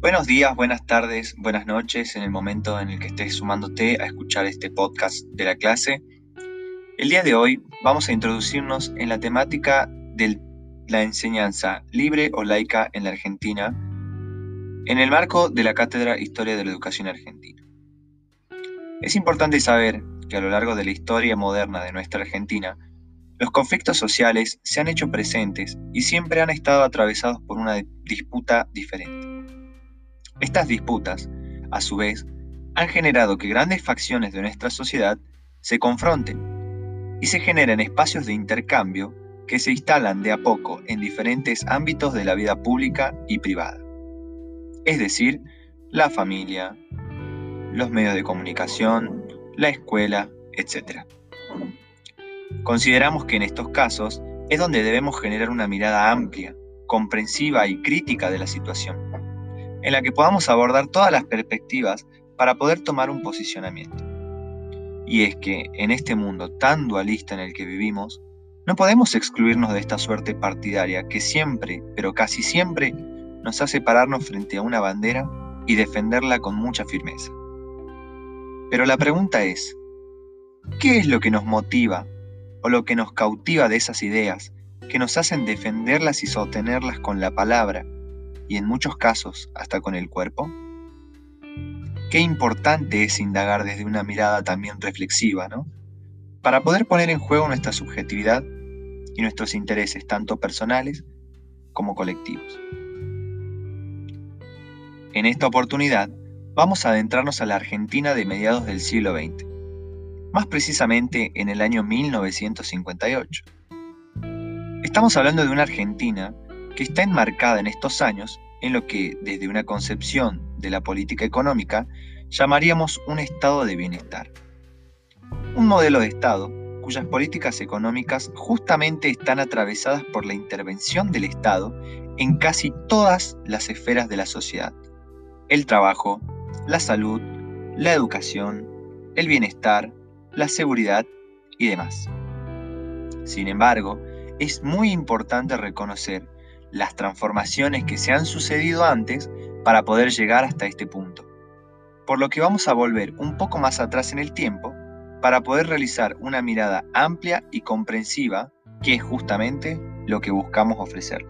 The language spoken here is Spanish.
Buenos días, buenas tardes, buenas noches en el momento en el que estés sumándote a escuchar este podcast de la clase. El día de hoy vamos a introducirnos en la temática de la enseñanza libre o laica en la Argentina en el marco de la Cátedra Historia de la Educación Argentina. Es importante saber que a lo largo de la historia moderna de nuestra Argentina, los conflictos sociales se han hecho presentes y siempre han estado atravesados por una disputa diferente. Estas disputas, a su vez, han generado que grandes facciones de nuestra sociedad se confronten y se generen espacios de intercambio que se instalan de a poco en diferentes ámbitos de la vida pública y privada. Es decir, la familia, los medios de comunicación, la escuela, etc. Consideramos que en estos casos es donde debemos generar una mirada amplia, comprensiva y crítica de la situación, en la que podamos abordar todas las perspectivas para poder tomar un posicionamiento. Y es que en este mundo tan dualista en el que vivimos, no podemos excluirnos de esta suerte partidaria que siempre, pero casi siempre, nos hace pararnos frente a una bandera y defenderla con mucha firmeza. Pero la pregunta es, ¿qué es lo que nos motiva o lo que nos cautiva de esas ideas que nos hacen defenderlas y sostenerlas con la palabra y en muchos casos hasta con el cuerpo? Qué importante es indagar desde una mirada también reflexiva, ¿no? Para poder poner en juego nuestra subjetividad y nuestros intereses tanto personales como colectivos. En esta oportunidad vamos a adentrarnos a la Argentina de mediados del siglo XX, más precisamente en el año 1958. Estamos hablando de una Argentina que está enmarcada en estos años en lo que, desde una concepción de la política económica, llamaríamos un estado de bienestar. Un modelo de Estado cuyas políticas económicas justamente están atravesadas por la intervención del Estado en casi todas las esferas de la sociedad. El trabajo, la salud, la educación, el bienestar, la seguridad y demás. Sin embargo, es muy importante reconocer las transformaciones que se han sucedido antes para poder llegar hasta este punto. Por lo que vamos a volver un poco más atrás en el tiempo para poder realizar una mirada amplia y comprensiva, que es justamente lo que buscamos ofrecer.